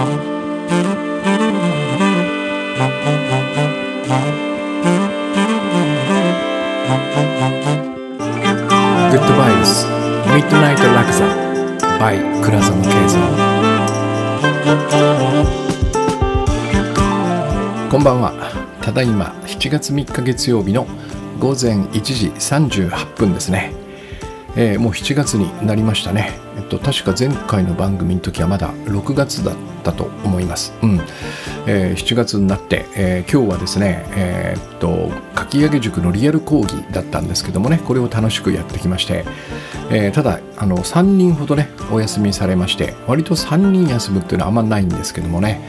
グッドバイブスミッドナイトラクザ by 倉園慶三こんばんは。ただいま7月3日月曜日の午前1時38分ですね、えー、もう7月になりましたね。えっと確か前回の番組の時はまだ6月だったと思います。うん。えー、7月になって、えー、今日はですね、えー、っとかき上げ塾のリアル講義だったんですけどもねこれを楽しくやってきまして、えー、ただあの3人ほどねお休みされまして割と3人休むっていうのはあんまないんですけどもね。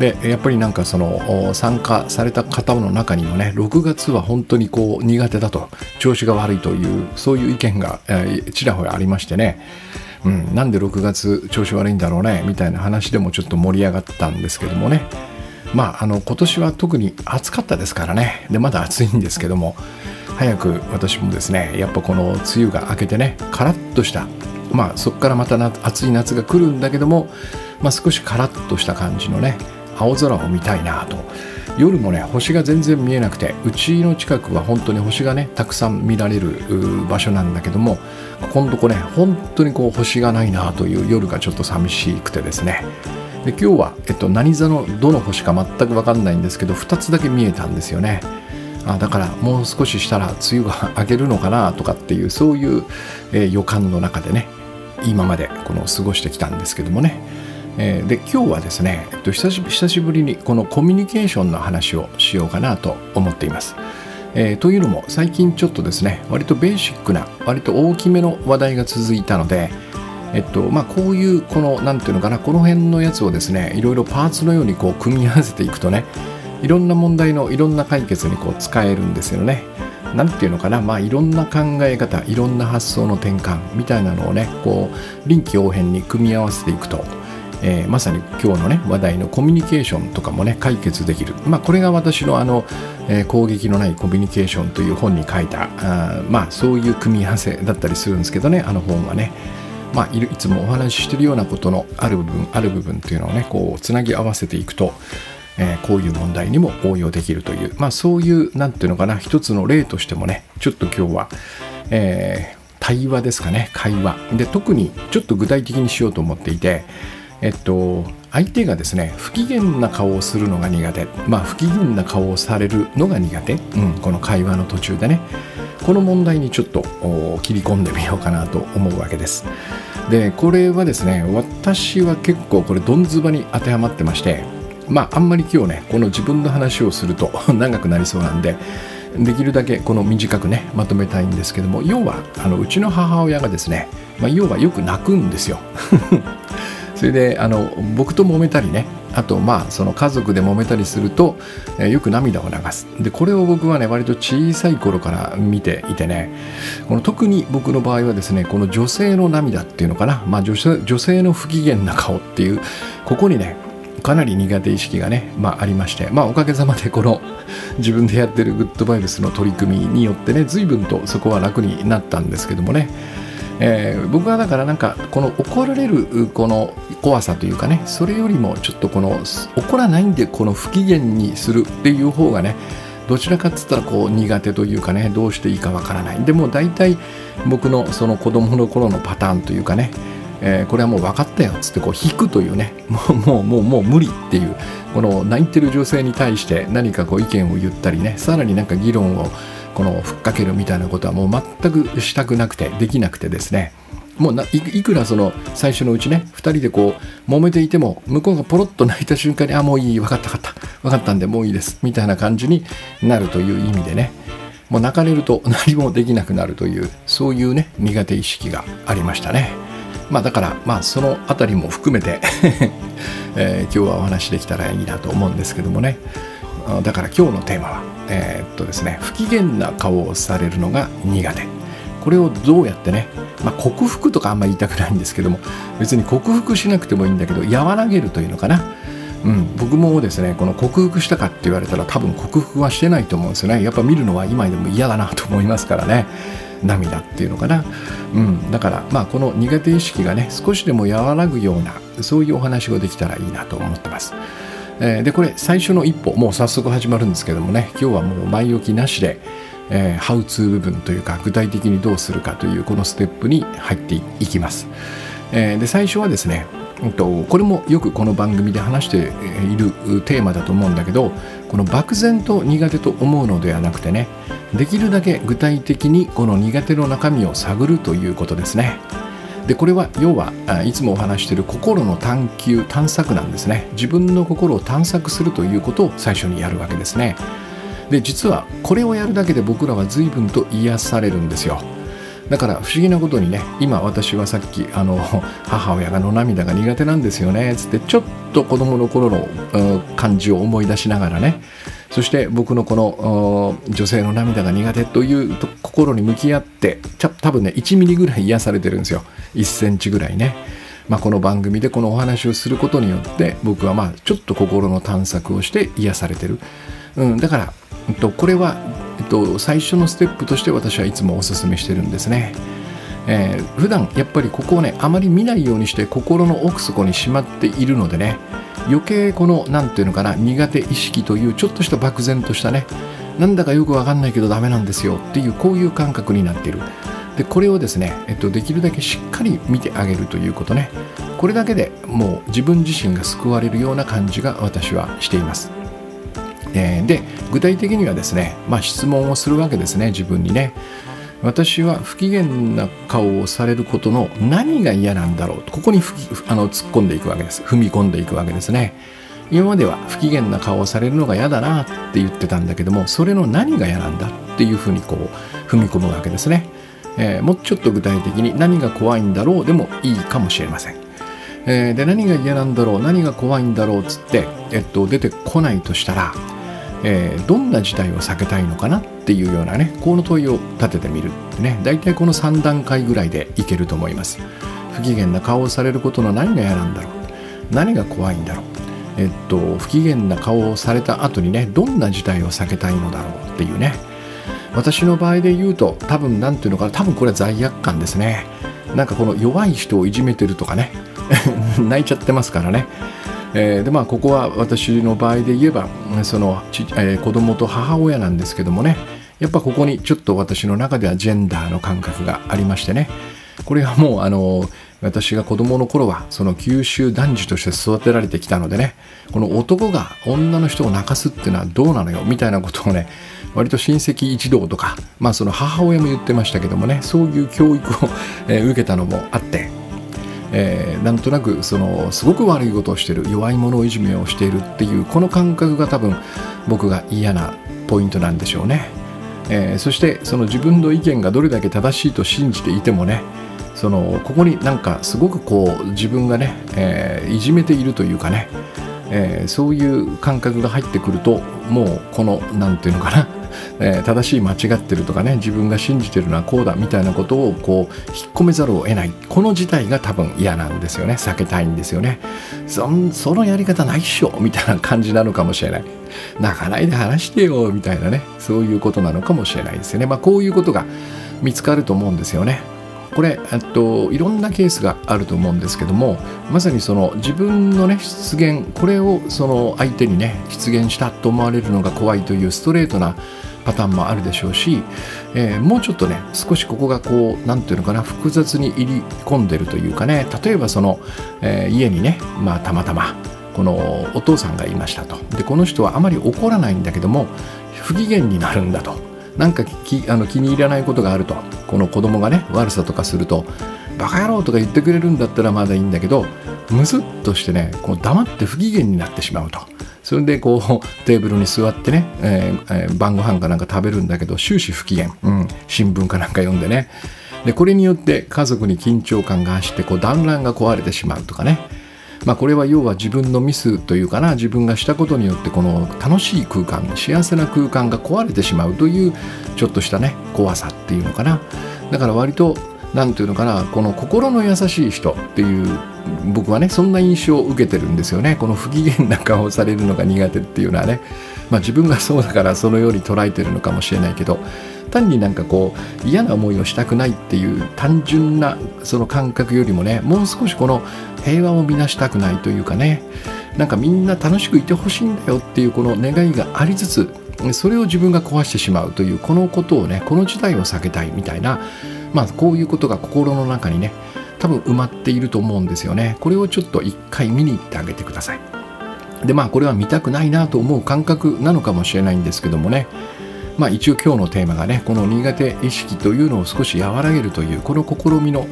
でやっぱりなんかその参加された方の中にもね6月は本当にこう苦手だと調子が悪いというそういう意見が、えー、ちらほらありましてね。うん、なんで6月調子悪いんだろうねみたいな話でもちょっと盛り上がったんですけどもね。まああの今年は特に暑かったですからね。でまだ暑いんですけども早く私もですねやっぱこの梅雨が明けてねカラッとしたまあそこからまた暑い夏が来るんだけども、まあ、少しカラッとした感じのね青空を見たいなと。夜もね星が全然見えなくてうちの近くは本当に星がねたくさん見られる場所なんだけどもこのとこね本当にこう星がないなという夜がちょっと寂しくてですね。で今日は、えっと、何座のどの星か全く分かんないんですけど2つだけ見えたんですよね。あだからもう少ししたら梅雨が明けるのかなとかっていうそういう、えー、予感の中でね今までこの過ごしてきたんですけどもね。えー、で今日はですね、えっと、久し久しぶりにこのコミュニケーションの話をしようかなと思っています。えー、というのも最近ちょっとですね割とベーシックな割と大きめの話題が続いたので、えっとまあ、こういうこの何ていうのかなこの辺のやつをですねいろいろパーツのようにこう組み合わせていくとねいろんな問題のいろんな解決にこう使えるんですよね。なんていうのかな、まあ、いろんな考え方いろんな発想の転換みたいなのをねこう臨機応変に組み合わせていくとえー、まさに今日のね話題のコミュニケーションとかもね解決できる、まあ、これが私のあの、えー、攻撃のないコミュニケーションという本に書いたあまあそういう組み合わせだったりするんですけどねあの本はね。まあ、いいつもお話ししてるようなことのある部分ある部分っていうのをねこうつなぎ合わせていくと、えー、こういう問題にも応用できるという、まあ、そういうなんていうのかな一つの例としてもねちょっと今日は、えー、対話ですかね会話。で特にちょっと具体的にしようと思っていてえっと、相手がですね不機嫌な顔をするのが苦手。まあ不機嫌な顔をされるのが苦手、うん、この会話の途中でね。この問題にちょっと切り込んでみようかなと思うわけです。でこれはですね私は結構これどんずばに当てはまってましてまああんまり今日ねこの自分の話をすると 長くなりそうなんでできるだけこの短くねまとめたいんですけども要はあのうちの母親がですね、まあ、要はよく泣くんですよ。それであの僕と揉めたりね。あとまあその家族で揉めたりすると、よく涙を流す。でこれを僕はね割と小さい頃から見ていてね。この特に僕の場合はですねこの女性の涙っていうのかな、まあ、女性女性の不機嫌な顔っていうここにねかなり苦手意識がね、まあ、ありまして、まあ、おかげさまでこの自分でやってるグッドバイブスの取り組みによってね随分とそこは楽になったんですけどもね。えー、僕はだからなんかこの怒られるこの怖さというかねそれよりもちょっとこの怒らないんでこの不機嫌にするっていう方がねどちらかっつったらこう苦手というかねどうしていいかわからない。でも大体僕のその子供の頃のパターンというかね、えー、これはもう分かったよっつってこう引くというねもうもうもうもう無理っていうこの泣いてる女性に対して何かこう意見を言ったりねさらになんか議論をこのふっかけるみたいなことはもう全くしたくなくてできなくてですね。もういくらその最初のうちね2人でこう揉めていても向こうがポロッと泣いた瞬間にあもういい分かった分かった分かったんでもういいですみたいな感じになるという意味でね。もう泣かれると 何もできなくなるというそういうね苦手意識がありましたね。まあだからまあその辺りも含めて えー、今日はお話できたらいいなと思うんですけどもね。だから今日のテーマはえー、っとですね不機嫌な顔をされるのが苦手。これをどうやってね、まあ、克服とかあんま言いたくないんですけども別に克服しなくてもいいんだけど和らげるというのかな。うん、僕もですねこの克服したかって言われたら多分克服はしてないと思うんですよね。やっぱ見るのは今でも嫌だなと思いますからね。涙っていうのかな、うん、だからまあこの苦手意識がね少しでも和らぐようなそういうお話ができたらいいなと思ってます。えー、でこれ最初の一歩もう早速始まるんですけどもね今日はもう前置きなしで、えー、ハウツー部分というか具体的にどうするかというこのステップに入っていきます。えー、で最初はですねこれもよくこの番組で話しているテーマだと思うんだけどこの漠然と苦手と思うのではなくてねできるだけ具体的にこの苦手の中身を探るということですねでこれは要はいつもお話している心の探求探索なんですね。自分の心を探索するということを最初にやるわけですね。で実はこれをやるだけで僕らは随分と癒されるんですよ。だから不思議なことにね今私はさっきあの 母親がの涙が苦手なんですよねつってちょっと子供の頃の感じを思い出しながらねそして僕のこの女性の涙が苦手というと心に向き合って多分ね1ミリぐらい癒されてるんですよ1センチぐらいね。まあ、この番組でこのお話をすることによって僕はまあちょっと心の探索をして癒されてる、うん、だから、えっと、これはえっと、最初のステップとして私はいつもお勧めしてるんですね。えー、普段やっぱりここをねあまり見ないようにして心の奥底にしまっているのでね余計この何て言うのかな苦手意識というちょっとした漠然としたねなんだかよくわかんないけどダメなんですよっていうこういう感覚になっている。でこれをですね、えっと、できるだけしっかり見てあげるということね。これだけでもう自分自身が救われるような感じが私はしています、で具体的にはですね、まあ、質問をするわけですね自分にね。私は不機嫌な顔をされることの何が嫌なんだろうとここにあの突っ込んでいくわけです。踏み込んでいくわけですね。今までは不機嫌な顔をされるのが嫌だなって言ってたんだけどもそれの何が嫌なんだっていうふうにこう踏み込むわけですね、えー、もうちょっと具体的に何が怖いんだろうでもいいかもしれません。えー、で何が嫌なんだろう何が怖いんだろうっつって、えっと、出てこないとしたらえー、どんな事態を避けたいのかなっていうようなねこの問いを立ててみるってね大体この3段階ぐらいでいけると思います。不機嫌な顔をされることの何が嫌なんだろう。何が怖いんだろう。えっと不機嫌な顔をされた後にねどんな事態を避けたいのだろうっていうね。私の場合で言うと多分何ていうのかな多分これは罪悪感ですね。なんかこの弱い人をいじめてるとかね 泣いちゃってますからね。えー、でまあここは私の場合で言えばそのち、えー、子供と母親なんですけどもね。やっぱここにちょっと私の中ではジェンダーの感覚がありましてね。これはもうあの私が子供の頃はその九州男児として育てられてきたのでね。この男が女の人を泣かすっていうのはどうなのよみたいなことをね割と親戚一同とかまあその母親も言ってましたけどもね。そういう教育を、え、受けたのもあって。えー、なんとなくそのすごく悪いことをしてる弱い者いじめをしているっていうこの感覚が多分僕が嫌なポイントなんでしょうね、えー、そしてその自分の意見がどれだけ正しいと信じていてもねそのここになんかすごくこう自分がね、えー、いじめているというかね、えー、そういう感覚が入ってくるともうこの何て言うのかなえー、正しい間違ってるとかね自分が信じてるのはこうだみたいなことをこう引っ込めざるを得ない。この事態が多分嫌なんですよね。避けたいんですよね。そそのやり方ないっしょみたいな感じなのかもしれない。泣かないで話してよみたいなね。そういうことなのかもしれないですよね。まあこういうことが見つかると思うんですよね。これといろんなケースがあると思うんですけどもまさにその自分のね出現これをその相手にね出現したと思われるのが怖いというストレートなパターンもあるでしょうし、えー、もうちょっとね少しここがこう何て言うのかな複雑に入り込んでるというかね例えばその、えー、家にねまあたまたまこのお父さんがいましたと。でこの人はあまり怒らないんだけども不機嫌になるんだと。なんか気あの気に入らないことがあると。この子供がね悪さとかするとバカ野郎とか言ってくれるんだったらまだいいんだけどムスッとしてねこう黙って不機嫌になってしまうと。それでこう テーブルに座ってね、えー、晩ご飯かなんか食べるんだけど終始不機嫌、うん、新聞かなんか読んでね。でこれによって家族に緊張感が走ってこう団らんが壊れてしまうとかね。まあ、これは要は自分のミスというかな自分がしたことによってこの楽しい空間幸せな空間が壊れてしまうというちょっとしたね怖さっていうのかな。だから割と何て言うのかなこの心の優しい人っていう僕はねそんな印象を受けてるんですよね。この不機嫌な顔をされるのが苦手っていうのはね。まあ自分がそうだからそのように捉えてるのかもしれないけど単になんかこう嫌な思いをしたくないっていう単純なその感覚よりもねもう少しこの平和を乱したくないというかね。なんかみんな楽しくいてほしいんだよっていうこの願いがありつつそれを自分が壊してしまうというこのことをねこの事態を避けたいみたいなまあこういうことが心の中にね多分埋まっていると思うんですよね。これをちょっと一回見に行ってあげてください。でまあこれは見たくないなと思う感覚なのかもしれないんですけどもね。まあ一応今日のテーマがねこの苦手意識というのを少し和らげるというこの試みの、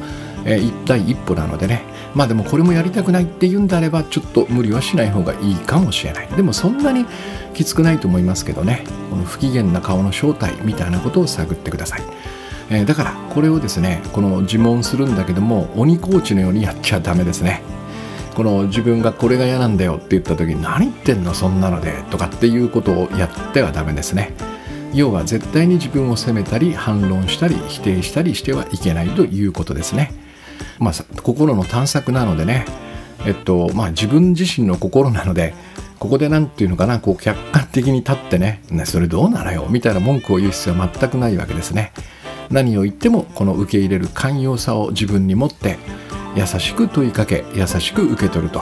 えー、第一歩なのでね。まあでもこれもやりたくないっていうんであればちょっと無理はしない方がいいかもしれない。でもそんなにきつくないと思いますけどね。この不機嫌な顔の正体みたいなことを探ってください。えー、だからこれをですねこの自問するんだけども鬼コーチのようにやっちゃダメですね。この自分がこれが嫌なんだよって言った時に何言ってんのそんなのでとかっていうことをやってはダメですね。要は絶対に自分を責めたり反論したり否定したりしてはいけないということですね。まあ心の探索なのでね。えっとまあ自分自身の心なのでここで何て言うのかなこう客観的に立ってねねそれどうなのよみたいな文句を言う必要は全くないわけですね。何を言ってもこの受け入れる寛容さを自分に持って優しく問いかけ優しく受け取ると、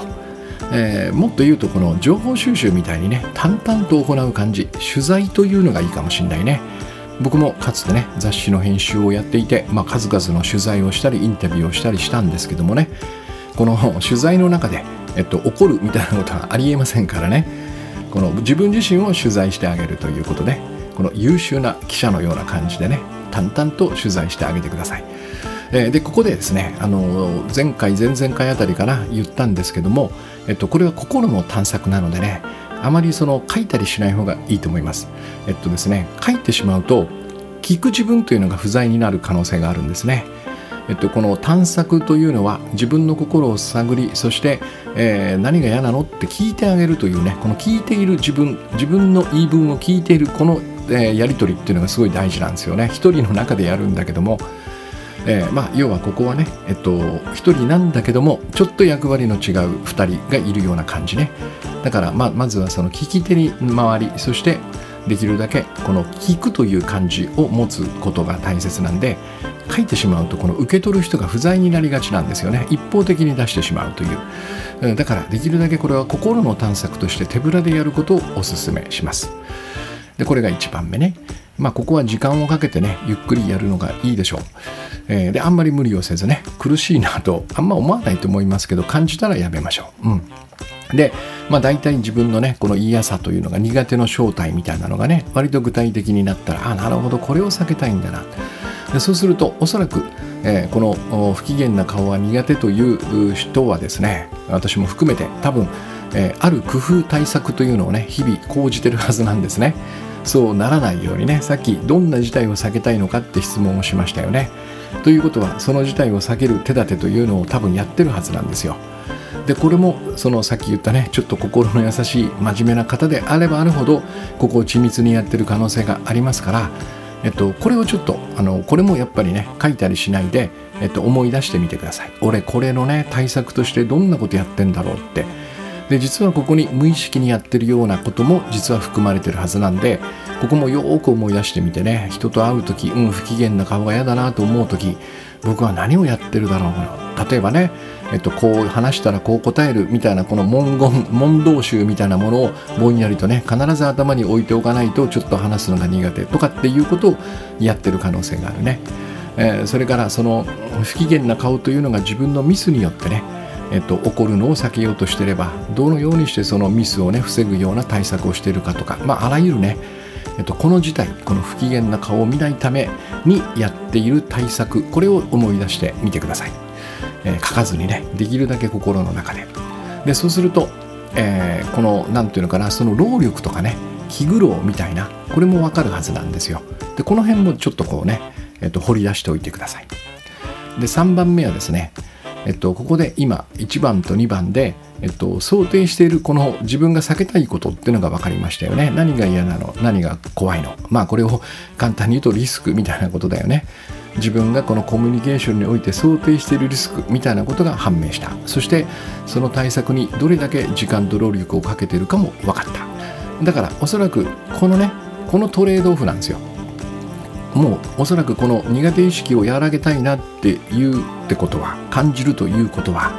えー、もっと言うとこの情報収集みたいにね淡々と行う感じ取材というのがいいかもしれないね。僕もかつてね雑誌の編集をやっていて、まあ、数々の取材をしたりインタビューをしたりしたんですけどもね。この 取材の中で、えっと、怒るみたいなことはありえませんからね。この自分自身を取材してあげるということでこの優秀な記者のような感じでね淡々と取材してあげてください。えでここでですねあの前回前々回あたりかな言ったんですけども、えっと、これは心の探索なのでねあまりその書いたりしない方がいいと思います。えっとですね書いてしまうと聞く自分というのが不在になる可能性があるんですね。えっと、この探索というのは自分の心を探りそして、えー、何が嫌なのって聞いてあげるというねこの聞いている自分自分の言い分を聞いているこのえー、やり取りっていうのがすごい大事なんですよね。一人の中でやるんだけども、えー、まあ要はここはねえっと一人なんだけどもちょっと役割の違う二人がいるような感じね。だからまあまずはその聞き手に回りそしてできるだけこの聞くという感じを持つことが大切なんで書いてしまうとこの受け取る人が不在になりがちなんですよね。一方的に出してしまうという。だからできるだけこれは心の探索として手ぶらでやることをお勧めします。でこれが1番目ね。まあここは時間をかけてねゆっくりやるのがいいでしょう、えー、であんまり無理をせずね苦しいなとあんま思わないと思いますけど感じたらやめましょう。うん。で、まあ、大体自分のねこの嫌さというのが苦手の正体みたいなのがね割と具体的になったらあなるほどこれを避けたいんだな。でそうするとおそらく、えー、この不機嫌な顔が苦手という人はですね私も含めて多分えー、ある工夫対策というのをね日々講じてるはずなんですね。そうならないようにねさっきどんな事態を避けたいのかって質問をしましたよね。ということはその事態を避ける手立てというのを多分やってるはずなんですよ。でこれもそのさっき言ったねちょっと心の優しい真面目な方であればあるほどここを緻密にやってる可能性がありますからえっと、これをちょっとあのこれもやっぱりね書いたりしないで、えっと、思い出してみてください。俺これのね対策としてどんなことやってんだろうって。で実はここに無意識にやってるようなことも実は含まれてるはずなんでここもよーく思い出してみてね。人と会う時うん不機嫌な顔が嫌だなと思う時僕は何をやってるだろうな。例えばねえっと、こう話したらこう答えるみたいなこの文言問答集みたいなものをぼんやりとね必ず頭に置いておかないとちょっと話すのが苦手とかっていうことをやってる可能性があるね、えー、それからその不機嫌な顔というのが自分のミスによってねえっと、起こるのを避けようとしていればどのようにしてそのミスをね防ぐような対策をしているかとか、まあ、あらゆるね、えっと、この事態この不機嫌な顔を見ないためにやっている対策これを思い出してみてください、えー、書かずにねできるだけ心の中で。でそうすると、えー、この何て言うのかなその労力とかね気苦労みたいなこれもわかるはずなんですよ。でこの辺もちょっとこうね、えっと、掘り出しておいてください。で3番目はですねえっと、ここで今1番と2番で、えっと、想定しているこの自分が避けたいことっていうのが分かりましたよね。何が嫌なの？何が怖いの？まあこれを簡単に言うとリスクみたいなことだよね。自分がこのコミュニケーションにおいて想定しているリスクみたいなことが判明した。そしてその対策にどれだけ時間と労力をかけているかも分かった。だからおそらくこのねこのトレードオフなんですよ。もうおそらくこの苦手意識を和らげたいなっていうってことは感じるということは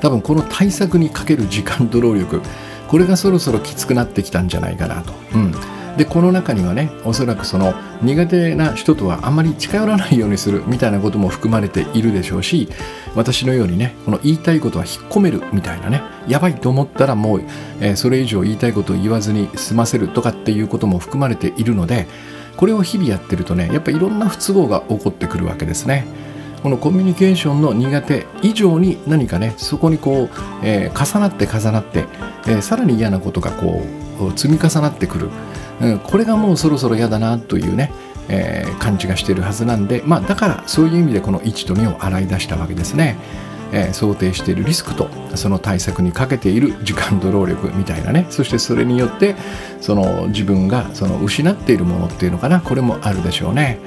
多分この対策にかける時間と労力これがそろそろきつくなってきたんじゃないかなと。うんでこの中にはねおそらくその苦手な人とはあまり近寄らないようにするみたいなことも含まれているでしょうし私のようにねこの言いたいことは引っ込めるみたいなねやばいと思ったらもう、えー、それ以上言いたいことを言わずに済ませるとかっていうことも含まれているのでこれを日々やってるとねやっぱいろんな不都合が起こってくるわけですね。このコミュニケーションの苦手以上に何かねそこにこう、えー、重なって重なって、えー、さらに嫌なことがこう積み重なってくる、うん、これがもうそろそろ嫌だなというね、えー、感じがしてるはずなんで、まあ、だからそういう意味でこの1と2を洗い出したわけですね。え、想定しているリスクとその対策にかけている時間と労力みたいなね。そしてそれによってその自分がその失っているものっていうのかな。これもあるでしょうね、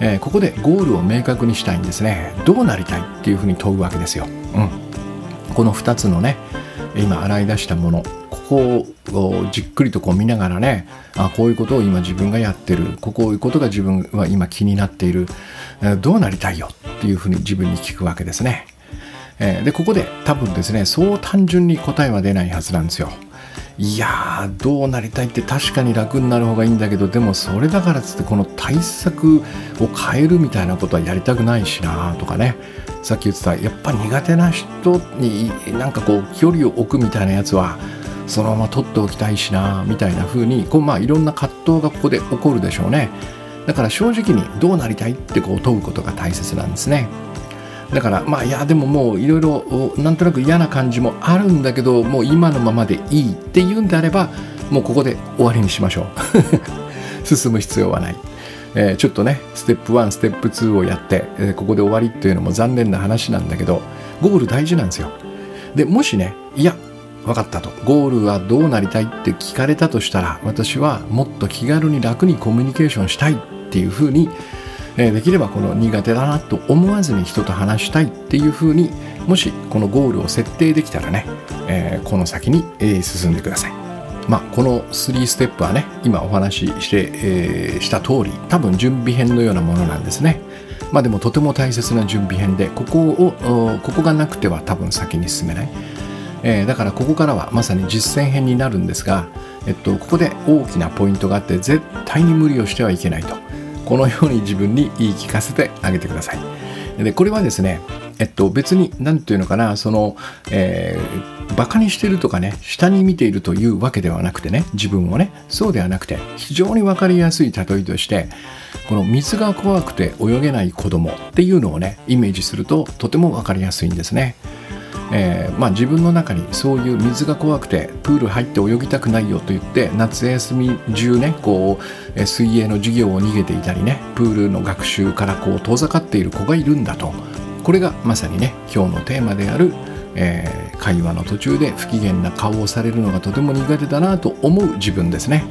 えー、ここでゴールを明確にしたいんですね。どうなりたいっていうふうに問うわけですよ、うん、この2つのね今洗い出したもの。ここをじっくりとこう見ながらねあこういうことを今自分がやってる。こういうことが自分は今気になっている。どうなりたいよっていうふうに自分に聞くわけですね。えー、でここで多分ですねそう単純に答えは出ないはずなんですよ。いやーどうなりたいって確かに楽になる方がいいんだけどでもそれだからっつってこの対策を変えるみたいなことはやりたくないしなとかね。さっき言ってたやっぱ苦手な人になんかこう距離を置くみたいなやつはそのまま取っておきたいしなみたいな風にこうまあいろんな葛藤がここで起こるでしょうね。だから正直にどうなりたいってこう問うことが大切なんですね。だからまあいやでももういろいろなんとなく嫌な感じもあるんだけどもう今のままでいいっていうんであればもうここで終わりにしましょう。進む必要はない、えー、ちょっとねステップ1ステップ2をやって、えー、ここで終わりっていうのも残念な話なんだけどゴール大事なんですよ。でもしねいや分かったと。ゴールはどうなりたいって聞かれたとしたら私はもっと気軽に楽にコミュニケーションしたいっていうふうにえできればこの苦手だなと思わずに人と話したいっていうふうにもしこのゴールを設定できたらね、え、この先に、え進んでください。まあ、この3ステップはね今お話しして、えー、した通り多分準備編のようなものなんですね。まあでもとても大切な準備編でここをここがなくては多分先に進めない。えー、だからここからはまさに実践編になるんですが、えっと、ここで大きなポイントがあって絶対に無理をしてはいけないと。このように自分に言い聞かせてあげてください。でこれはですね、えっと、別に何て言うのかなその、えー、バカにしてるとかね下に見ているというわけではなくてね自分をねそうではなくて非常に分かりやすい例えとしてこの水が怖くて泳げない子供っていうのをねイメージするととても分かりやすいんですね。えー、まあ、自分の中にそういう水が怖くてプール入って泳ぎたくないよと言って夏休み中ねこう水泳の授業を逃げていたりねプールの学習からこう遠ざかっている子がいるんだとこれがまさにね今日のテーマである、えー、会話の途中で不機嫌な顔をされるのがとても苦手だなと思う自分ですね。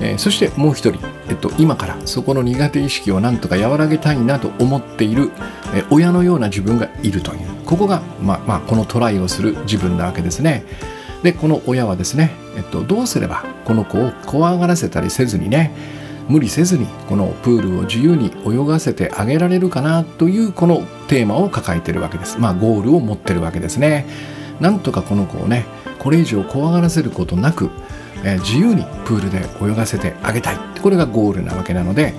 えー、そしてもう一人、えっと、今からそこの苦手意識をなんとか和らげたいなと思っている、えー、親のような自分がいるというここが、まあ、まあ、このトライをする自分なわけですね。でこの親はですね、えっと、どうすればこの子を怖がらせたりせずにね無理せずにこのプールを自由に泳がせてあげられるかなというこのテーマを抱えているわけです。まあゴールを持ってるわけですね。なんとかこの子をねこれ以上怖がらせることなくえ自由にプールで泳がせてあげたいこれがゴールなわけなので、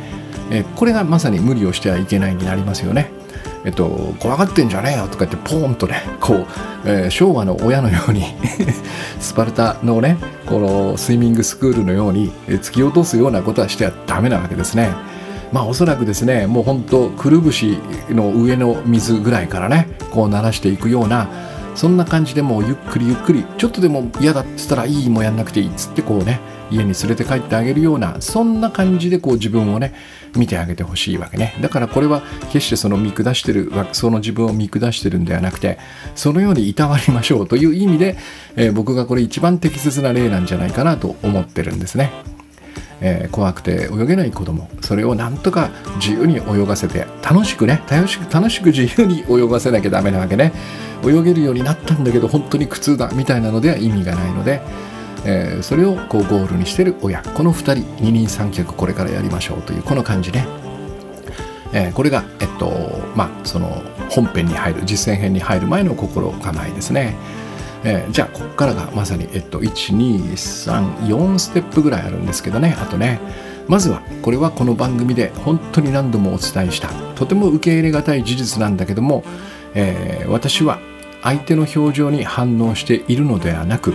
えこれがまさに無理をしてはいけないになりますよね。えっと、怖がってんじゃねえよとか言ってポーンとねこう、えー、昭和の親のように スパルタのねこのスイミングスクールのように突き落とすようなことはしてはダメなわけですね。まあおそらくですねもう本当くるぶしの上の水ぐらいからねこう鳴らしていくようなそんな感じでもうゆっくりゆっくりちょっとでも嫌だって言ったらいいもうやんなくていいっつってこうね家に連れて帰ってあげるようなそんな感じでこう自分をね見てあげてほしいわけねだからこれは決してその見下してるその自分を見下してるんではなくてそのようにいたわりましょうという意味で、えー、僕がこれ一番適切な例なんじゃないかなと思ってるんですね。えー、怖くて泳げない子供。それをなんとか自由に泳がせて楽しくね楽しく楽しく自由に泳がせなきゃダメなわけね。泳げるようになったんだけど本当に苦痛だみたいなのでは意味がないので、えー、それをこうゴールにしてる親。この2人二人三脚これからやりましょうというこの感じね、えー、これがえっとまあその本編に入る実践編に入る前の心構えですね、えー、じゃあここからがまさに、えっと、1234ステップぐらいあるんですけどね。あとねまずはこれはこの番組で本当に何度もお伝えしたとても受け入れがたい事実なんだけども、えー、私は相手の表情に反応しているのではなく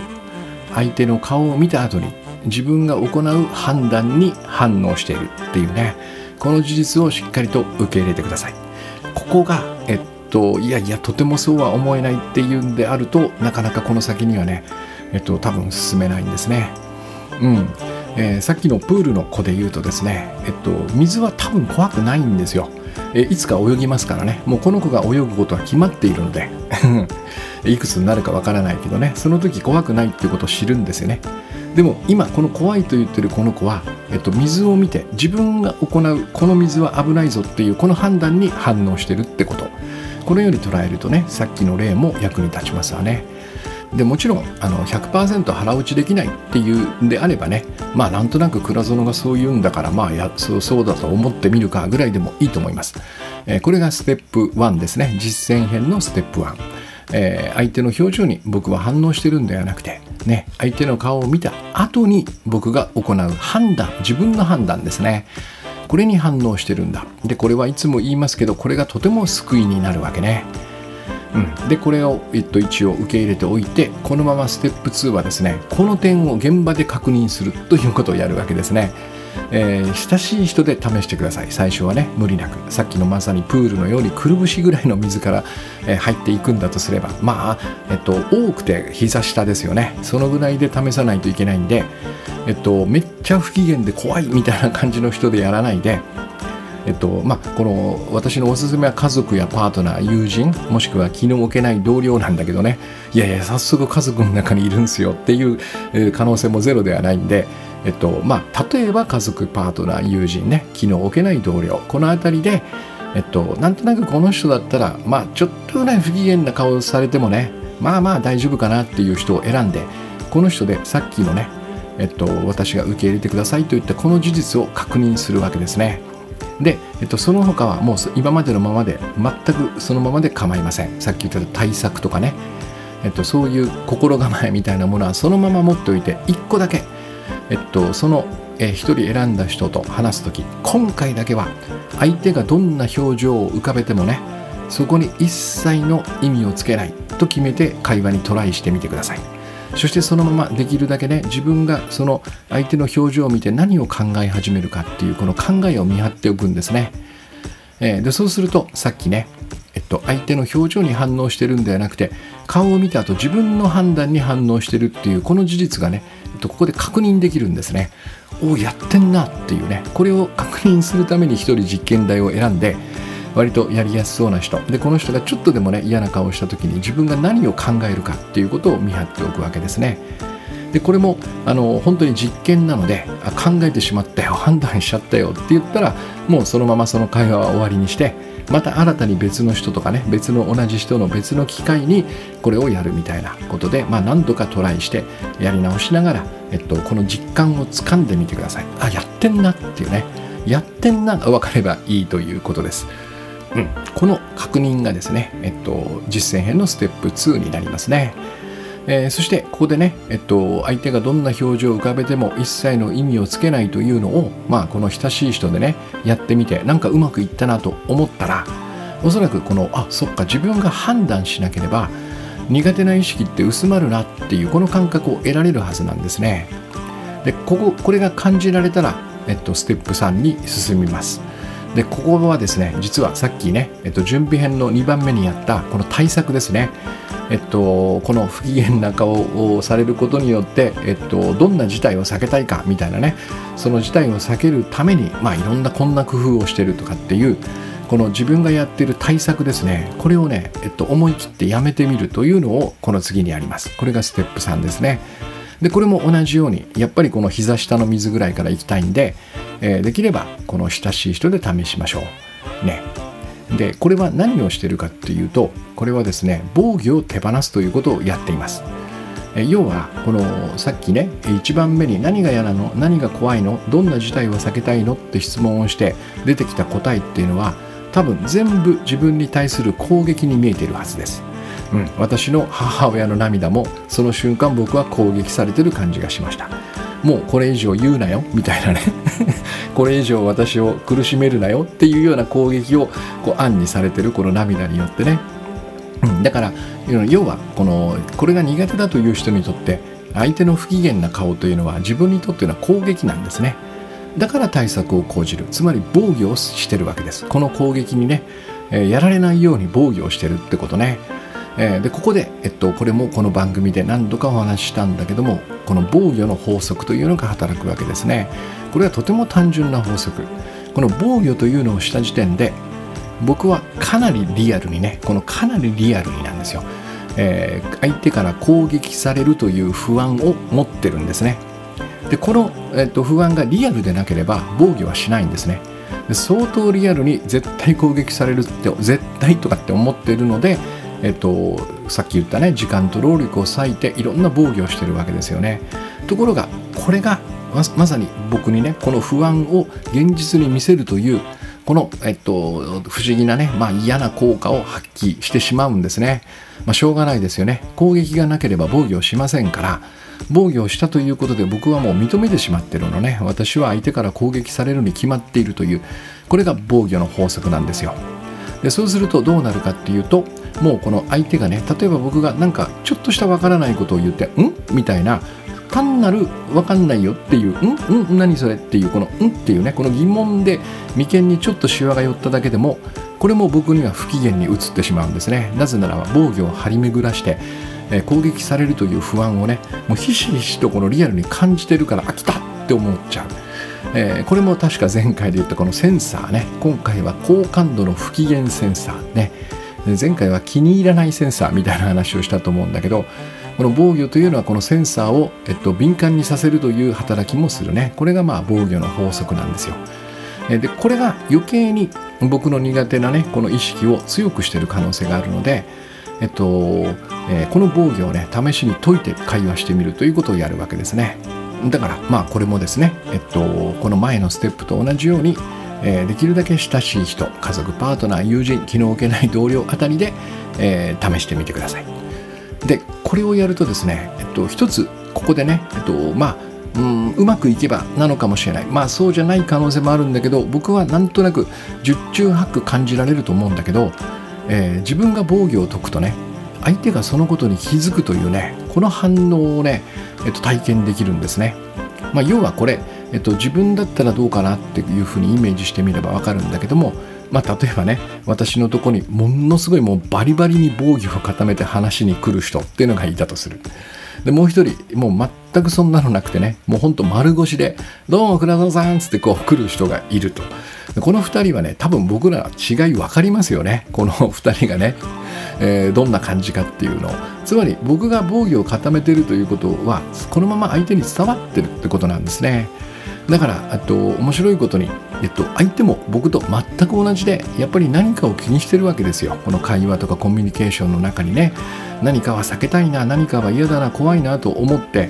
相手の顔を見た後に自分が行う判断に反応しているっていうねこの事実をしっかりと受け入れてください。ここがえっといやいやとてもそうは思えないっていうんであるとなかなかこの先にはねえっと多分進めないんですね。うん。えー、さっきのプールの子で言うとですね、えっと、水は多分怖くないんですよ。えいつか泳ぎますからね、もうこの子が泳ぐことは決まっているので、いくつになるかわからないけどね、その時怖くないっていうことを知るんですよね。でも今この怖いと言ってるこの子は、えっと、水を見て自分が行うこの水は危ないぞっていうこの判断に反応してるってこと。このように捉えるとねさっきの例も役に立ちますわね。でもちろんあの100%腹落ちできないっていうんであればねまあなんとなく倉園がそう言うんだからまあやそうそうだと思ってみるかぐらいでもいいと思います、えー、これがステップ1ですね。実践編のステップ1、えー、相手の表情に僕は反応してるんではなくてね相手の顔を見た後に僕が行う判断自分の判断ですね。これに反応してるんだ。でこれはいつも言いますけどこれがとても救いになるわけね。うん、でこれを、えっと、一応受け入れておいてこのままステップ2はですねこの点を現場で確認するということをやるわけですね、えー、親しい人で試してください。最初はね無理なく。さっきのまさにプールのようにくるぶしぐらいの水から、えー、入っていくんだとすれば。まあ、えっと、多くて膝下ですよね。そのぐらいで試さないといけないんで、えっと、めっちゃ不機嫌で怖いみたいな感じの人でやらないで。えっとまあ、この私のおすすめは家族やパートナー友人もしくは気の置けない同僚なんだけどね。いやいや早速家族の中にいるんですよっていう可能性もゼロではないんで、えっとまあ、例えば家族パートナー友人ね気の置けない同僚この辺りでえっと、なんとなくこの人だったら、まあ、ちょっとね不機嫌な顔されてもねまあまあ大丈夫かなっていう人を選んでこの人でさっきのね、えっと、私が受け入れてくださいといったこの事実を確認するわけですね。で、えっと、その他はもう今までのままで全くそのままで構いませんさっき言った対策とかね、えっと、そういう心構えみたいなものはそのまま持っておいて1個だけ、えっと、その1人選んだ人と話す時今回だけは相手がどんな表情を浮かべてもねそこに一切の意味をつけないと決めて会話にトライしてみてください。そしてそのままできるだけね自分がその相手の表情を見て何を考え始めるかっていうこの考えを見張っておくんですね、えー、でそうするとさっきねと、相手の表情に反応してるんではなくて顔を見た後自分の判断に反応してるっていうこの事実がね、ここで確認できるんですね。おおやってんなっていうね。これを確認するために一人実験台を選んで割とやりやすそうな人。でこの人がちょっとでもね嫌な顔をした時に自分が何を考えるかっていうことを見張っておくわけですね。でこれもあの本当に実験なので考えてしまったよ判断しちゃったよって言ったらもうそのままその会話は終わりにしてまた新たに別の人とかね別の同じ人の別の機会にこれをやるみたいなことで、まあ、何度かトライしてやり直しながら、えっと、この実感をつかんでみてください。あやってんなっていうね。やってんなが分かればいいということです。うん、この確認がですね、えっと、実践編のステップ2になりますね。えー、そしてここでね、えっと、相手がどんな表情を浮かべても一切の意味をつけないというのを、まあ、この親しい人でねやってみてなんかうまくいったなと思ったらおそらくこのあそっか自分が判断しなければ苦手な意識って薄まるなっていうこの感覚を得られるはずなんですね。でこここれが感じられたら、えっと、ステップ3に進みます。でここはですね実はさっきね、えっと、準備編の2番目にやったこの対策ですね。えっと、この不機嫌な顔をされることによって、えっと、どんな事態を避けたいかみたいなね。その事態を避けるために、まあ、いろんなこんな工夫をしてるとかっていうこの自分がやってる対策ですね。これをね、えっと、思い切ってやめてみるというのをこの次にあります。これがステップ3ですね。でこれも同じようにやっぱりこの膝下の水ぐらいから行きたいんでえー、できればこの親しい人で試しましょう。ね。でこれは何をしてるかっていうとこれはですね防御を手放すということをやっています。要はこのさっきね1番目に何が嫌なの何が怖いのどんな事態を避けたいのって質問をして出てきた答えっていうのは多分全部自分に対する攻撃に見えているはずです、うん、私の母親の涙もその瞬間僕は攻撃されてる感じがしました。もうこれ以上言うなよみたいなね。これ以上私を苦しめるなよっていうような攻撃をこう暗にされてるこの涙によってね。うん。だから要はこのこれが苦手だという人にとって相手の不機嫌な顔というのは自分にとっての攻撃なんですね。だから対策を講じる。つまり防御をしてるわけです。この攻撃にね、えやられないように防御をしてるってことね、えでここで、えっと、これもこの番組で何度かお話ししたんだけどもこの防御の法則というのが働くわけですね。これはとても単純な法則。この防御というのをした時点で僕はかなりリアルにねこのかなりリアルになんですよ、えー、相手から攻撃されるという不安を持ってるんですね。でこの、えー、と不安がリアルでなければ防御はしないんですね。相当リアルに絶対攻撃されるって絶対とかって思っているのでえっと、さっき言ったね時間と労力を割いていろんな防御をしてるわけですよねところがこれがまさに僕にねこの不安を現実に見せるというこの、えっと、不思議なね、まあ、嫌な効果を発揮してしまうんですね。まあ、しょうがないですよね。攻撃がなければ防御しませんから、防御をしたということで僕はもう認めてしまってるのね。私は相手から攻撃されるに決まっているという、これが防御の法則なんですよ。でそうするとどうなるかっていうと、もうこの相手がね、例えば僕がなんかちょっとしたわからないことを言って、ん？みたいな、単なる分かんないよっていう、ん？ん？何それっていう、このん？っていうね、この疑問で眉間にちょっとシワが寄っただけでも、これも僕には不機嫌に移ってしまうんですね。なぜならば防御を張り巡らして、え、攻撃されるという不安をね、もうひしひしとこのリアルに感じてるから、飽きたって思っちゃう。えー、これも確か前回で言ったこのセンサーね、今回は高感度の不機嫌センサーね、前回は気に入らないセンサーみたいな話をしたと思うんだけど、この防御というのはこのセンサーを、えっと、敏感にさせるという働きもするね。これがまあ防御の法則なんですよ。でこれが余計に僕の苦手なねこの意識を強くしている可能性があるのでえっと、えー、この防御をね試しに解いて会話してみるということをやるわけですね。だからまあこれもですねえっとこの前のステップと同じようにえー、できるだけ親しい人家族パートナー友人気の置けない同僚あたりで、えー、試してみてください。でこれをやるとですね、えっと、一つここでね、えっと、まあうん、うまくいけばなのかもしれない。まあそうじゃない可能性もあるんだけど僕はなんとなく十中八九感じられると思うんだけど、えー、自分が防御を解くとね相手がそのことに気づくというねこの反応をね、えっと、体験できるんですね、まあ、要はこれ、えっと、自分だったらどうかなっていうふうにイメージしてみればわかるんだけどもまあ、例えばね私のとこにものすごいもうバリバリに防御を固めて話に来る人っていうのがいたとする。でもう一人もう全くそんなのなくてねもうほんと丸腰で「どうも倉沢さん」っつってこう来る人がいると。この2人はね多分僕ら違い分かりますよね。この2人がね、えー、どんな感じかっていうのを。つまり僕が防御を固めてるということはこのまま相手に伝わってるってことなんですね。だからと面白いことに、えっと、相手も僕と全く同じでやっぱり何かを気にしてるわけですよ。この会話とかコミュニケーションの中にね。何かは避けたいな何かは嫌だな怖いなと思って、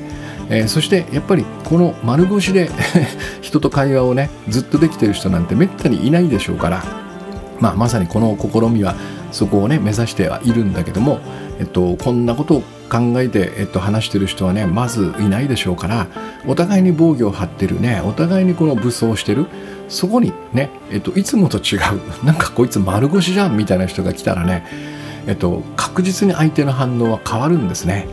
えー、そしてやっぱりこの丸腰で 人と会話をねずっとできてる人なんてめったにいないでしょうから、まあ、まさにこの試みはそこをね目指してはいるんだけども、えっと、こんなことを考えて、えっと、話してる人はねまずいないでしょうからお互いに防御を張ってるねお互いにこの武装してるそこにね、えっと、いつもと違う なんかこいつ丸腰じゃんみたいな人が来たらね、えっと、確実に相手の反応は変わるんですね。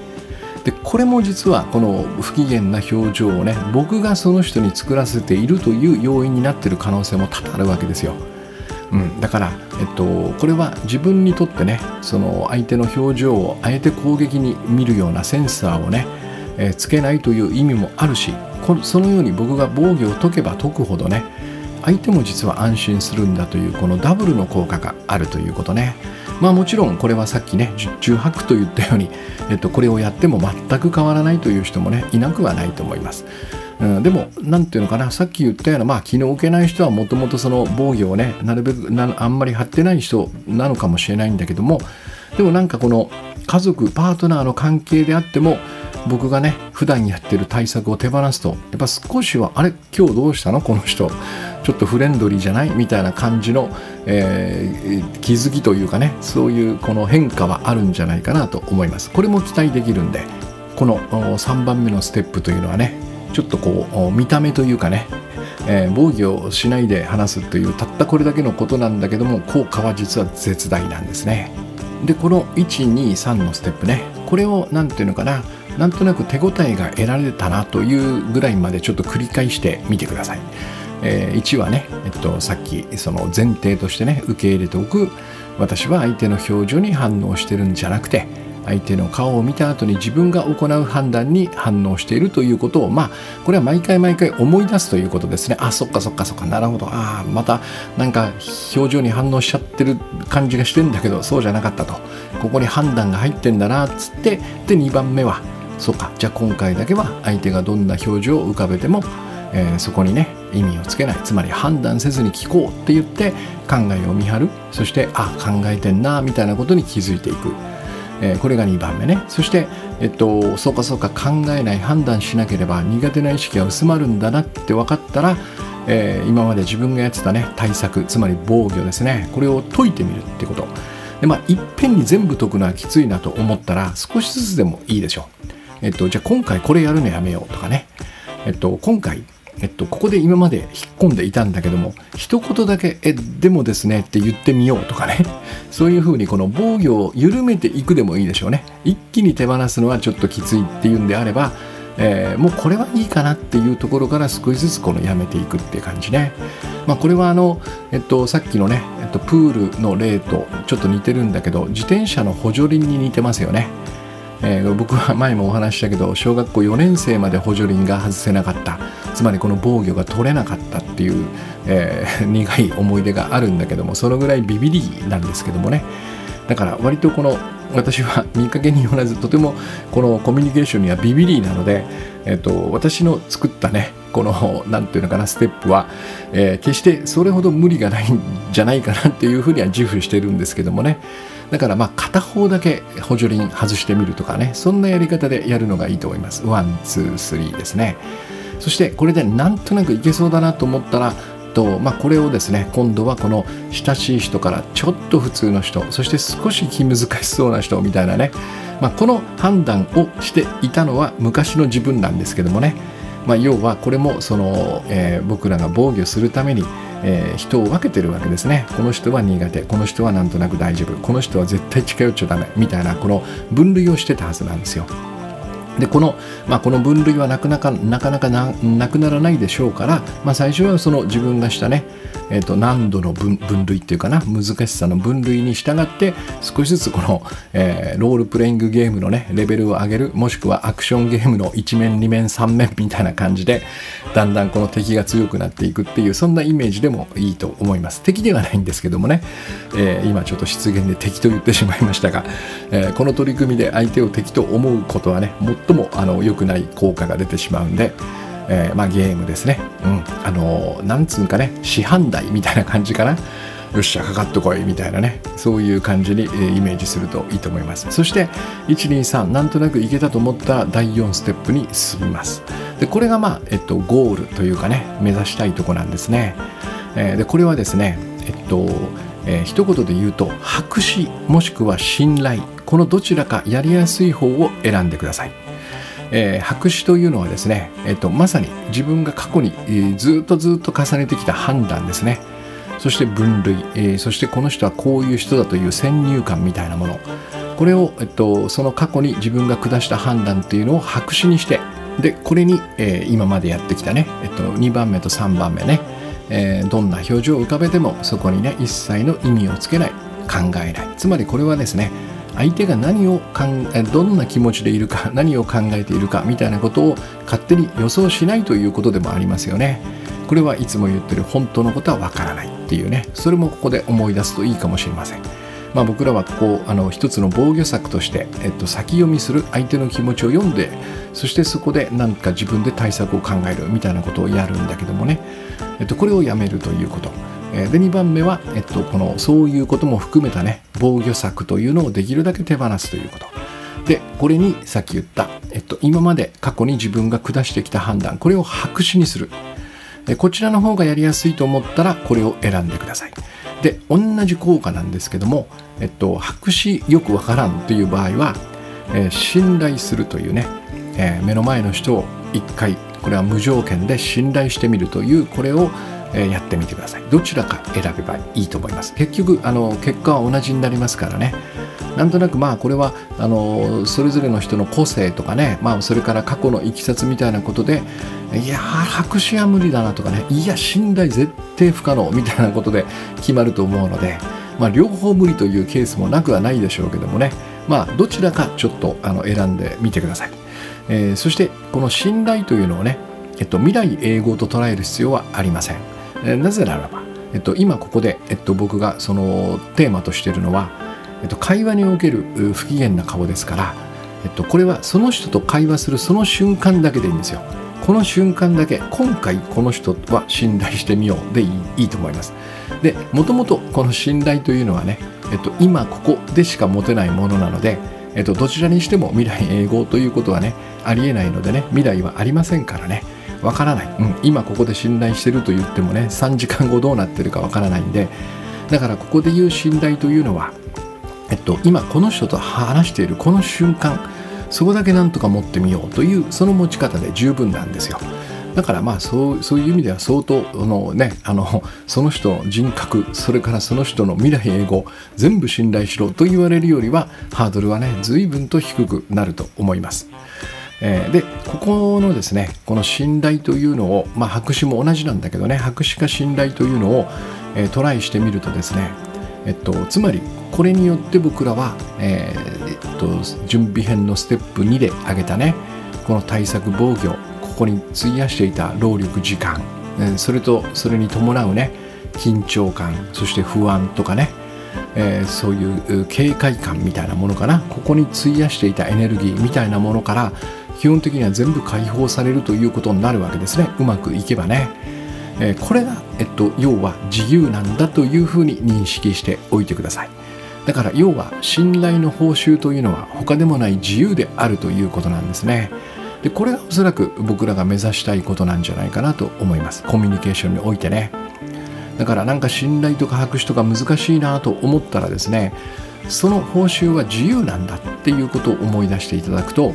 でこれも実はこの不機嫌な表情をね僕がその人に作らせているという要因になっている可能性も多々あるわけですよ。うん、だから、えっと、これは自分にとってねその相手の表情をあえて攻撃に見るようなセンサーをね、えー、つけないという意味もあるしそのように僕が防御を解けば解くほどね相手も実は安心するんだというこのダブルの効果があるということね。まあもちろんこれはさっきね十中八九と言ったように、えっと、これをやっても全く変わらないという人もねいなくはないと思います。うん、でも何ていうのかなさっき言ったようなまあ気の置けない人はもともとその防御をねなるべくあんまり張ってない人なのかもしれないんだけどもでもなんかこの家族パートナーの関係であっても僕がね普段やってる対策を手放すとやっぱ少しはあれ今日どうしたの？この人。ちょっとフレンドリーじゃない？みたいな感じの、えー、気づきというかねそういうこの変化はあるんじゃないかなと思います。これも期待できるんでこの3番目のステップというのはねちょっとこう見た目というかね、えー、防御をしないで話すというたったこれだけのことなんだけども効果は実は絶大なんですねでこの123のステップねこれを何ていうのかななんとなく手応えが得られたなというぐらいまでちょっと繰り返してみてください。えー、1はね、えっと、さっきその前提としてね受け入れておく私は相手の表情に反応してるんじゃなくて相手の顔を見た後に自分が行う判断に反応しているということをまあこれは毎回毎回思い出すということですね。あそっかそっかそっか。なるほど。ああまたなんか表情に反応しちゃってる感じがしてんだけどそうじゃなかったと。ここに判断が入ってんだなっつってで2番目はそうか。じゃあ今回だけは相手がどんな表情を浮かべても、えー、そこにね意味をつけない。つまり判断せずに聞こうって言って考えを見張る。そしてあ考えてんなみたいなことに気づいていく。えー、これが2番目ね。そして、えっと、そうかそうか考えない判断しなければ苦手な意識が薄まるんだなって分かったら、えー、今まで自分がやってたね対策つまり防御ですね。これを解いてみるってこと。でまあいっぺんに全部解くのはきついなと思ったら少しずつでもいいでしょう、えっと、じゃあ今回これやるのやめようとかね、えっと、今回えっと、ここで今まで引っ込んでいたんだけども一言だけ「えでもですね」って言ってみようとかね。そういうふうにこの防御を緩めていくでもいいでしょうね。一気に手放すのはちょっときついっていうんであれば、えー、もうこれはいいかなっていうところから少しずつこのやめていくっていう感じね、まあ、これはあの、えっと、さっきのね、えっと、プールの例とちょっと似てるんだけど自転車の補助輪に似てますよね。えー、僕は前もお話ししたけど小学校4年生まで補助輪が外せなかった。つまりこの防御が取れなかったっていう、えー、苦い思い出があるんだけどもそのぐらいビビりなんですけどもね。だから割とこの私は見かけによらずとてもこのコミュニケーションにはビビりなので、えっと、私の作ったねこの何て言うのかなステップは、えー、決してそれほど無理がないんじゃないかなっていうふうには自負してるんですけどもね。だからまあ片方だけ補助輪外してみるとかねそんなやり方でやるのがいいと思います。ワンツースリーですね。そしてこれでなんとなくいけそうだなと思ったらと、まあ、これをですね今度はこの親しい人からちょっと普通の人そして少し気難しそうな人みたいなね、まあ、この判断をしていたのは昔の自分なんですけどもね、まあ、要はこれもその、えー、僕らが防御するためにえー、人を分けてるわけですね。この人は苦手。この人はなんとなく大丈夫。この人は絶対近寄っちゃダメ。みたいなこの分類をしてたはずなんですよ。でこの,、まあ、この分類はなかなかなかなかなくならないでしょうから、まあ、最初はその自分がしたね、えー、と難度の分分類っていうかな難しさの分類に従って少しずつこの、えー、ロールプレイングゲームのねレベルを上げるもしくはアクションゲームの1面2面3面みたいな感じでだんだんこの敵が強くなっていくっていうそんなイメージでもいいと思います。敵ではないんですけどもね、えー、今ちょっと失言で敵と言ってしまいましたが、えー、この取り組みで相手を敵と思うことはね最もあの良くない効果が出てしまうんで、えー、まあ、ゲームですね、うん、あのなんつうんかね市販台みたいな感じかな。よっしゃかかってこいみたいなね。そういう感じに、えー、イメージするといいと思います。そして123なんとなくいけたと思ったら第4ステップに進みます。でこれがまあ、えっと、ゴールというかね目指したいとこなんですね、えー、でこれはですねえっとえー、一言で言うと白紙もしくは信頼このどちらかやりやすい方を選んでください。えー、白紙というのはですね、えーと、まさに自分が過去に、えー、ずっとずっと重ねてきた判断ですね。そして分類、えー、そしてこの人はこういう人だという先入観みたいなもの。これを、えっと、その過去に自分が下した判断っていうのを白紙にしてでこれに、えー、今までやってきたね、えっと、2番目と3番目ね、えー、どんな表情を浮かべてもそこにね一切の意味をつけない考えない。つまりこれはですね相手が何を考えどんな気持ちでいるか 何を考えているかみたいなことを勝手に予想しないということでもありますよね。これはいつも言ってる本当のことはわからないっていうねそれもここで思い出すといいかもしれません。まあ、僕らはこうあの一つの防御策として、えっと、先読みする相手の気持ちを読んでそしてそこで何か自分で対策を考えるみたいなことをやるんだけどもね、えっと、これをやめるということで2番目は、えっと、このそういうことも含めたね防御策というのをできるだけ手放すということ。でこれにさっき言った、えっと、今まで過去に自分が下してきた判断これを白紙にする。こちらの方がやりやすいと思ったらこれを選んでください。で同じ効果なんですけども、えっと、白紙よくわからんという場合は、えー、信頼するというね、えー、目の前の人を一回これは無条件で信頼してみるというこれをえやってみてください。どちらか選べばいいと思います。結局あの結果は同じになりますからね。なんとなくまあこれはあのそれぞれの人の個性とかね、まあ、それから過去のいきさつみたいなことでいや白紙は無理だなとかねいや信頼絶対不可能みたいなことで決まると思うので、まあ、両方無理というケースもなくはないでしょうけどもね。まあどちらかちょっとあの選んでみてください、えー、そしてこの信頼というのをね、えっと、未来永劫と捉える必要はありません、え、なぜならば、えっと、今ここで、えっと、僕がそのテーマとしているのはえっと、会話における不機嫌な顔ですから、えっと、これはその人と会話するその瞬間だけでいいんですよ。この瞬間だけ今回この人は信頼してみようでいいいいと思います。でもともとこの信頼というのはね、えっと、今ここでしか持てないものなので、えっと、どちらにしても未来永劫ということはねありえないのでね未来はありませんからねわからない、うん、今ここで信頼してると言ってもね3時間後どうなってるかわからないんで。だからここで言う信頼というのはえっと、今この人と話しているこの瞬間そこだけなんとか持ってみようというその持ち方で十分なんですよ。だからまあそうそういう意味では相当の、ね、あのその人の人格それからその人の未来英語全部信頼しろと言われるよりはハードルはね随分と低くなると思います。えー、でここのですねこの信頼というのを、まあ、白紙も同じなんだけどね白紙か信頼というのを、えー、トライしてみるとですねえっと、つまりこれによって僕らは、えー、えっと、準備編のステップ2で挙げたねこの対策防御ここに費やしていた労力時間、えー、それとそれに伴うね緊張感そして不安とかね、えー、そういう警戒感みたいなものかなここに費やしていたエネルギーみたいなものから基本的には全部解放されるということになるわけですね。うまくいけばね。えこれが、えっと、要は自由なんだというふうに認識しておいてください。だから要は信頼の報酬というのは他でもない自由であるということなんですね。でこれがおそらく僕らが目指したいことなんじゃないかなと思います。コミュニケーションにおいてね。だからなんか信頼とか白紙とか難しいなと思ったらですねその報酬は自由なんだっていうことを思い出していただくと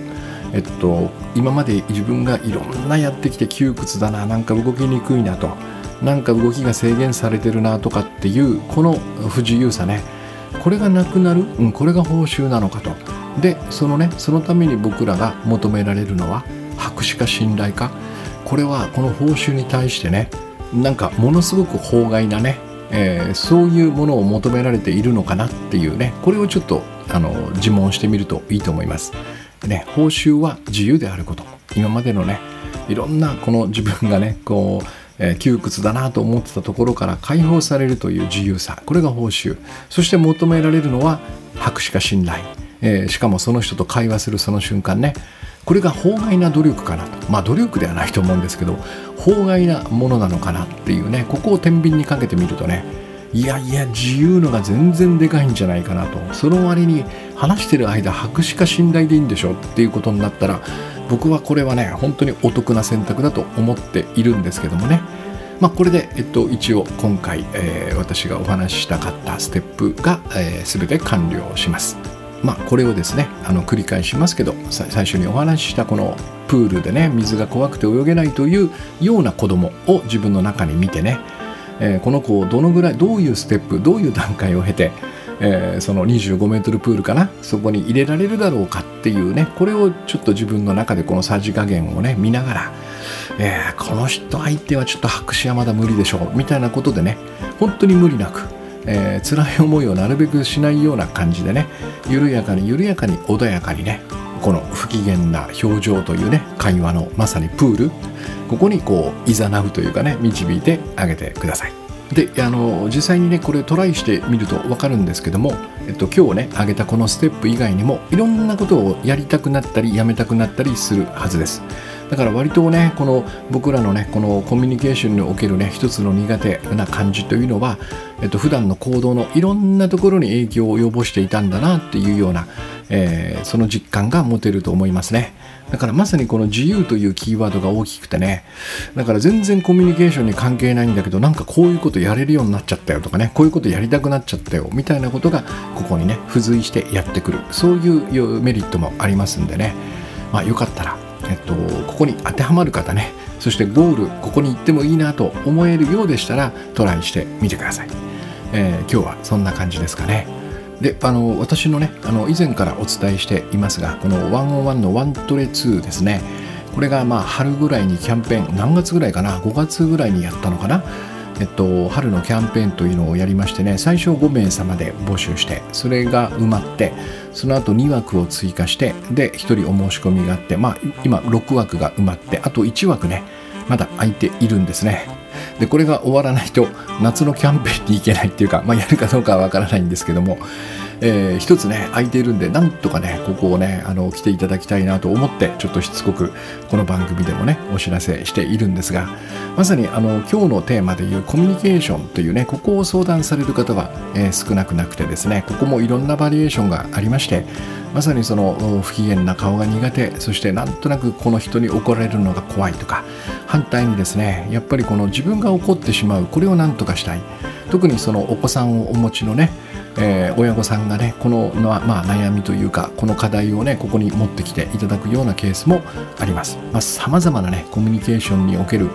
えっと、今まで自分がいろんなやってきて窮屈だななんか動きにくいなとなんか動きが制限されてるなとかっていうこの不自由さねこれがなくなる、うん、これが報酬なのかとでそのねそのために僕らが求められるのは白紙か信頼かこれはこの報酬に対してねなんかものすごく法外なね、えー、そういうものを求められているのかなっていうねこれをちょっとあの自問してみるといいと思います。ね、報酬は自由であること。今までのねいろんなこの自分がねこう、えー、窮屈だなと思ってたところから解放されるという自由さ。これが報酬。そして求められるのは博士か信頼、えー、しかもその人と会話するその瞬間ね。これが法外な努力かなと。まあ努力ではないと思うんですけど法外なものなのかなっていうねここを天秤にかけてみるとねいやいや自由のが全然でかいんじゃないかなとその割に話してる間白紙か信頼でいいんでしょっていうことになったら僕はこれはね本当にお得な選択だと思っているんですけどもねまあ、これで、えっと、一応今回、えー、私がお話ししたかったステップが、えー、全て完了します。まあ、これをですねあの繰り返しますけど最初にお話ししたこのプールでね水が怖くて泳げないというような子供を自分の中に見てねえー、この子をどのぐらいどういうステップどういう段階を経て、えー、その25メートルプールかなそこに入れられるだろうかっていうねこれをちょっと自分の中でこのさじ加減をね見ながら、えー、この人相手はちょっと白紙はまだ無理でしょうみたいなことでね本当に無理なく、えー、辛い思いをなるべくしないような感じでね緩やかに緩やかに穏やかにねこの不機嫌な表情というね会話のまさにプールここにこう誘うというかね導いてあげてください。であの実際にねこれトライしてみると分かるんですけども、えっと、今日ね挙げたこのステップ以外にもいろんなことをやりたくなったりやめたくなったりするはずです。だから割とねこの僕らのねこのコミュニケーションにおけるね一つの苦手な感じというのは、えっと普段の行動のいろんなところに影響を及ぼしていたんだなっていうような、えー、その実感が持てると思いますね。だからまさにこの自由というキーワードが大きくてねだから全然コミュニケーションに関係ないんだけどなんかこういうことやれるようになっちゃったよとかねこういうことやりたくなっちゃったよみたいなことがここにね付随してやってくる。そういうメリットもありますんでね。まあよかったらえっと、ここに当てはまる方ね。そしてゴールここに行ってもいいなと思えるようでしたらトライしてみてください、えー、今日はそんな感じですかね。であの私のねあの以前からお伝えしていますがこの101のワントレ2ですね。これがまあ春ぐらいにキャンペーン何月ぐらいかな？5月ぐらいにやったのかな？えっと、春のキャンペーンというのをやりましてね最初5名様で募集してそれが埋まってその後2枠を追加してで1人お申し込みがあってまあ今6枠が埋まってあと1枠ねまだ空いているんですね。でこれが終わらないと夏のキャンペーンに行けないっていうか、まあ、やるかどうかはわからないんですけどもえー、一つね空いているんでなんとかねここをねあの来ていただきたいなと思ってちょっとしつこくこの番組でもねお知らせしているんですがまさにあの今日のテーマでいうコミュニケーションというねここを相談される方は、えー、少なくなくてですねここもいろんなバリエーションがありましてまさにその不機嫌な顔が苦手そしてなんとなくこの人に怒られるのが怖いとか反対にですねやっぱりこの自分が怒ってしまうこれを何とかしたい。特にそのお子さんをお持ちのねえー、親御さんがねこの、まあ、悩みというかこの課題をねここに持ってきていただくようなケースもあります。さまざ、まなねコミュニケーションにおける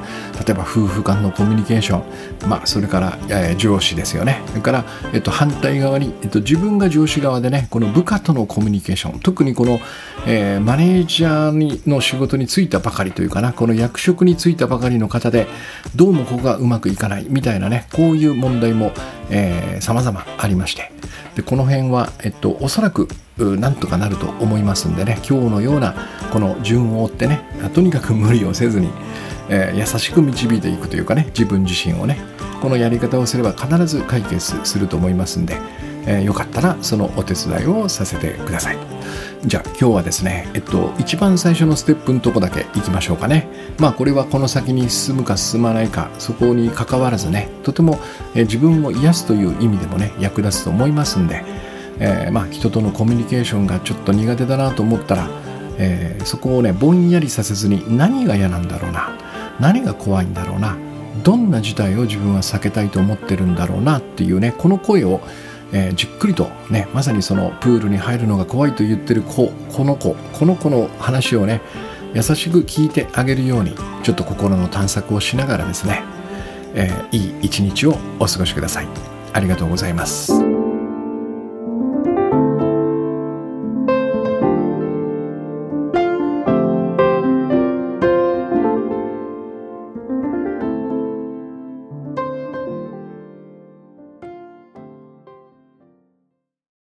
例えば夫婦間のコミュニケーション、まあ、それから、えー、上司ですよね。それから、えっと、反対側に、えっと、自分が上司側でねこの部下とのコミュニケーション特にこの、えー、マネージャーにの仕事に就いたばかりというかなこの役職に就いたばかりの方でどうもここがうまくいかないみたいなねこういう問題もさまざまありまして。でこの辺は、えっと、おそらくなんとかなると思いますんでね。今日のようなこの順を追ってねとにかく無理をせずに、えー、優しく導いていくというかね自分自身をねこのやり方をすれば必ず解決すると思いますんで、えー、よかったらそのお手伝いをさせてください。じゃあ今日はですね、えっと、一番最初のステップのとこだけ行きましょうかね。まあこれはこの先に進むか進まないか、そこに関わらずね、とても、え自分を癒すという意味でもね、役立つと思いますんで、えー、まあ人とのコミュニケーションがちょっと苦手だなと思ったら、えー、そこをね、ぼんやりさせずに何が嫌なんだろうな、何が怖いんだろうな、どんな事態を自分は避けたいと思ってるんだろうなっていうね、この声をえー、じっくりとねまさにそのプールに入るのが怖いと言ってる子この子この子の話をね優しく聞いてあげるようにちょっと心の探索をしながらですね、えー、いい一日をお過ごしくださいありがとうございます。